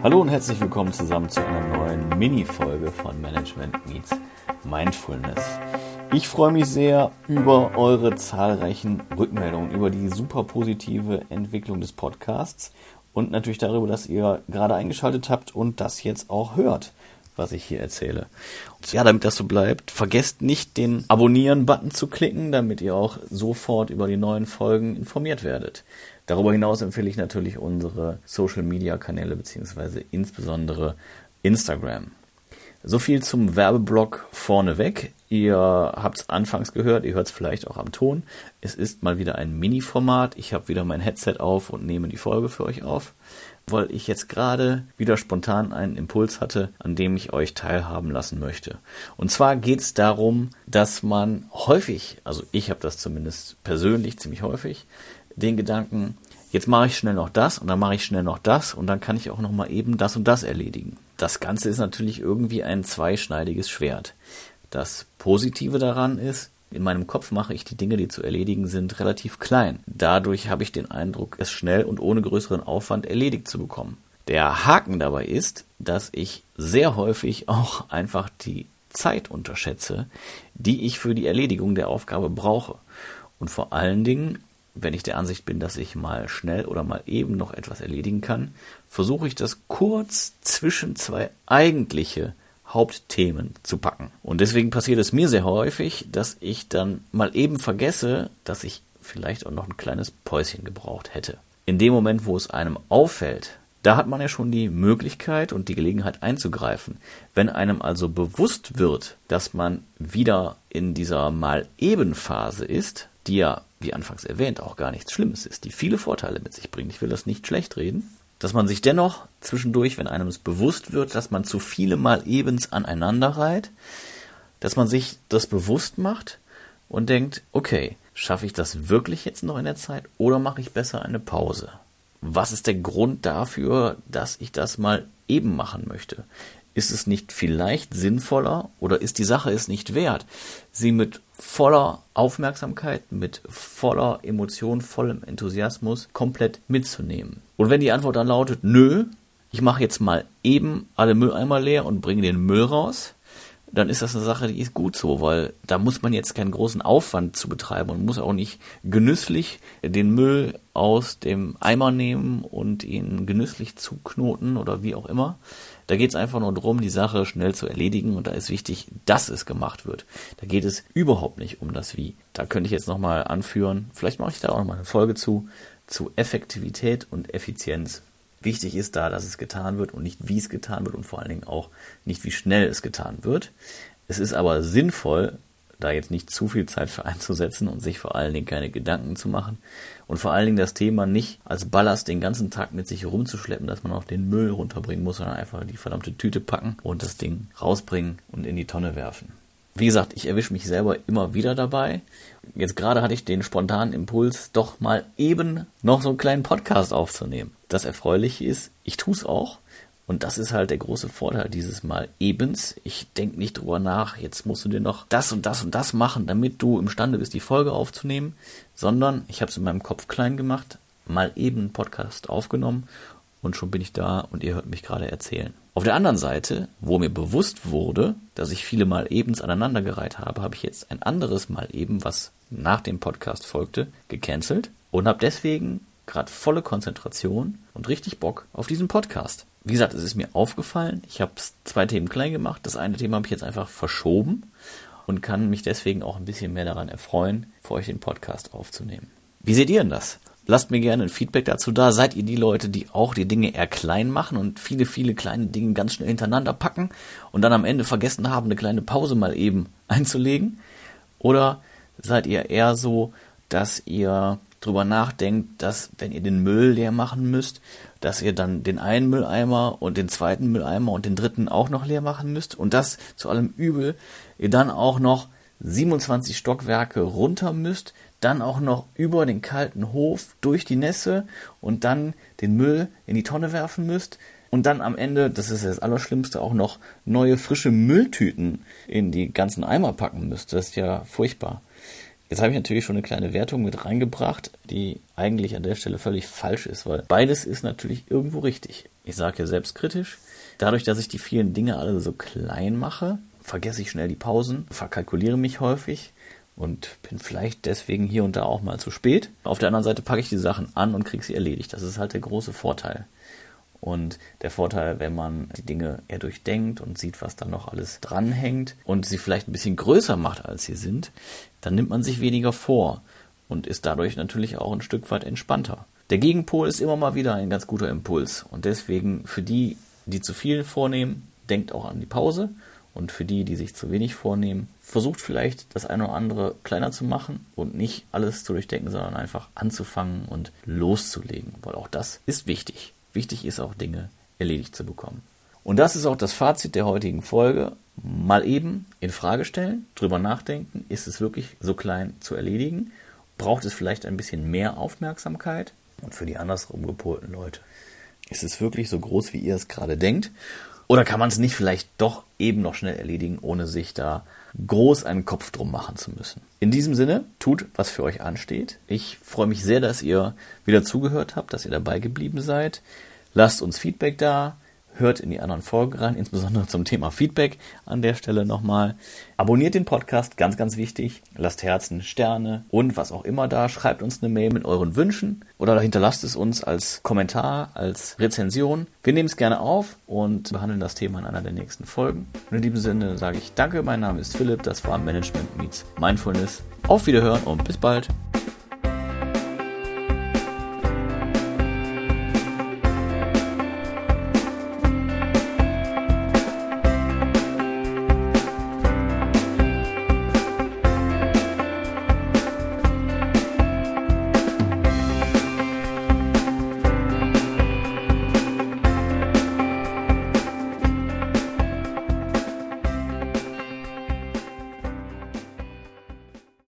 Hallo und herzlich willkommen zusammen zu einer neuen Mini-Folge von Management Meets Mindfulness. Ich freue mich sehr über eure zahlreichen Rückmeldungen, über die super positive Entwicklung des Podcasts und natürlich darüber, dass ihr gerade eingeschaltet habt und das jetzt auch hört, was ich hier erzähle. Und ja, damit das so bleibt, vergesst nicht den Abonnieren-Button zu klicken, damit ihr auch sofort über die neuen Folgen informiert werdet. Darüber hinaus empfehle ich natürlich unsere Social-Media-Kanäle beziehungsweise insbesondere Instagram. So viel zum Werbeblock vorneweg. Ihr habt es anfangs gehört, ihr hört es vielleicht auch am Ton. Es ist mal wieder ein Mini-Format. Ich habe wieder mein Headset auf und nehme die Folge für euch auf, weil ich jetzt gerade wieder spontan einen Impuls hatte, an dem ich euch teilhaben lassen möchte. Und zwar geht es darum, dass man häufig, also ich habe das zumindest persönlich ziemlich häufig, den Gedanken, jetzt mache ich schnell noch das und dann mache ich schnell noch das und dann kann ich auch noch mal eben das und das erledigen. Das Ganze ist natürlich irgendwie ein zweischneidiges Schwert. Das Positive daran ist, in meinem Kopf mache ich die Dinge, die zu erledigen sind, relativ klein. Dadurch habe ich den Eindruck, es schnell und ohne größeren Aufwand erledigt zu bekommen. Der Haken dabei ist, dass ich sehr häufig auch einfach die Zeit unterschätze, die ich für die Erledigung der Aufgabe brauche. Und vor allen Dingen wenn ich der Ansicht bin, dass ich mal schnell oder mal eben noch etwas erledigen kann, versuche ich das kurz zwischen zwei eigentliche Hauptthemen zu packen. Und deswegen passiert es mir sehr häufig, dass ich dann mal eben vergesse, dass ich vielleicht auch noch ein kleines Päuschen gebraucht hätte. In dem Moment, wo es einem auffällt, da hat man ja schon die Möglichkeit und die Gelegenheit einzugreifen. Wenn einem also bewusst wird, dass man wieder in dieser mal eben Phase ist, die ja wie anfangs erwähnt, auch gar nichts Schlimmes ist, die viele Vorteile mit sich bringt. Ich will das nicht schlecht reden. Dass man sich dennoch zwischendurch, wenn einem es bewusst wird, dass man zu viele Mal ebens aneinander reiht, dass man sich das bewusst macht und denkt, okay, schaffe ich das wirklich jetzt noch in der Zeit oder mache ich besser eine Pause? Was ist der Grund dafür, dass ich das mal eben machen möchte? Ist es nicht vielleicht sinnvoller oder ist die Sache es nicht wert, sie mit voller Aufmerksamkeit, mit voller Emotion, vollem Enthusiasmus komplett mitzunehmen? Und wenn die Antwort dann lautet, nö, ich mache jetzt mal eben alle Mülleimer leer und bringe den Müll raus, dann ist das eine Sache, die ist gut so, weil da muss man jetzt keinen großen Aufwand zu betreiben und muss auch nicht genüsslich den Müll aus dem Eimer nehmen und ihn genüsslich zuknoten oder wie auch immer, da geht es einfach nur darum, die Sache schnell zu erledigen und da ist wichtig, dass es gemacht wird. Da geht es überhaupt nicht um das Wie. Da könnte ich jetzt nochmal anführen, vielleicht mache ich da auch nochmal eine Folge zu, zu Effektivität und Effizienz. Wichtig ist da, dass es getan wird und nicht wie es getan wird und vor allen Dingen auch nicht wie schnell es getan wird. Es ist aber sinnvoll, da jetzt nicht zu viel Zeit für einzusetzen und sich vor allen Dingen keine Gedanken zu machen und vor allen Dingen das Thema nicht als Ballast den ganzen Tag mit sich rumzuschleppen, dass man auch den Müll runterbringen muss, sondern einfach die verdammte Tüte packen und das Ding rausbringen und in die Tonne werfen. Wie gesagt, ich erwische mich selber immer wieder dabei. Jetzt gerade hatte ich den spontanen Impuls, doch mal eben noch so einen kleinen Podcast aufzunehmen. Das Erfreuliche ist, ich tue es auch und das ist halt der große Vorteil dieses Mal ebens. Ich denke nicht drüber nach, jetzt musst du dir noch das und das und das machen, damit du imstande bist, die Folge aufzunehmen, sondern ich habe es in meinem Kopf klein gemacht, mal eben einen Podcast aufgenommen und schon bin ich da und ihr hört mich gerade erzählen. Auf der anderen Seite, wo mir bewusst wurde, dass ich viele Mal ebens aneinandergereiht habe, habe ich jetzt ein anderes Mal eben, was nach dem Podcast folgte, gecancelt und habe deswegen gerade volle Konzentration und richtig Bock auf diesen Podcast. Wie gesagt, es ist mir aufgefallen, ich habe zwei Themen klein gemacht. Das eine Thema habe ich jetzt einfach verschoben und kann mich deswegen auch ein bisschen mehr daran erfreuen, für euch den Podcast aufzunehmen. Wie seht ihr denn das? Lasst mir gerne ein Feedback dazu da. Seid ihr die Leute, die auch die Dinge eher klein machen und viele, viele kleine Dinge ganz schnell hintereinander packen und dann am Ende vergessen haben, eine kleine Pause mal eben einzulegen? Oder seid ihr eher so, dass ihr drüber nachdenkt, dass wenn ihr den Müll leer machen müsst, dass ihr dann den einen Mülleimer und den zweiten Mülleimer und den dritten auch noch leer machen müsst und das zu allem Übel ihr dann auch noch 27 Stockwerke runter müsst, dann auch noch über den kalten Hof durch die Nässe und dann den Müll in die Tonne werfen müsst und dann am Ende, das ist das Allerschlimmste, auch noch neue frische Mülltüten in die ganzen Eimer packen müsst. Das ist ja furchtbar. Jetzt habe ich natürlich schon eine kleine Wertung mit reingebracht, die eigentlich an der Stelle völlig falsch ist, weil beides ist natürlich irgendwo richtig. Ich sage ja selbstkritisch, dadurch, dass ich die vielen Dinge alle so klein mache, vergesse ich schnell die Pausen, verkalkuliere mich häufig und bin vielleicht deswegen hier und da auch mal zu spät. Auf der anderen Seite packe ich die Sachen an und kriege sie erledigt. Das ist halt der große Vorteil. Und der Vorteil, wenn man die Dinge eher durchdenkt und sieht, was da noch alles dranhängt und sie vielleicht ein bisschen größer macht, als sie sind, dann nimmt man sich weniger vor und ist dadurch natürlich auch ein Stück weit entspannter. Der Gegenpol ist immer mal wieder ein ganz guter Impuls und deswegen für die, die zu viel vornehmen, denkt auch an die Pause und für die, die sich zu wenig vornehmen, versucht vielleicht das eine oder andere kleiner zu machen und nicht alles zu durchdenken, sondern einfach anzufangen und loszulegen, weil auch das ist wichtig. Wichtig ist auch Dinge erledigt zu bekommen. Und das ist auch das Fazit der heutigen Folge. Mal eben in Frage stellen, drüber nachdenken, ist es wirklich so klein zu erledigen? Braucht es vielleicht ein bisschen mehr Aufmerksamkeit? Und für die andersrum gepolten Leute, ist es wirklich so groß, wie ihr es gerade denkt? Oder kann man es nicht vielleicht doch eben noch schnell erledigen, ohne sich da groß einen Kopf drum machen zu müssen? In diesem Sinne, tut, was für euch ansteht. Ich freue mich sehr, dass ihr wieder zugehört habt, dass ihr dabei geblieben seid. Lasst uns Feedback da. Hört in die anderen Folgen rein, insbesondere zum Thema Feedback an der Stelle nochmal. Abonniert den Podcast, ganz, ganz wichtig. Lasst Herzen, Sterne und was auch immer da. Schreibt uns eine Mail mit euren Wünschen oder hinterlasst es uns als Kommentar, als Rezension. Wir nehmen es gerne auf und behandeln das Thema in einer der nächsten Folgen. Und in diesem Sinne sage ich Danke, mein Name ist Philipp, das war Management Meets Mindfulness. Auf Wiederhören und bis bald.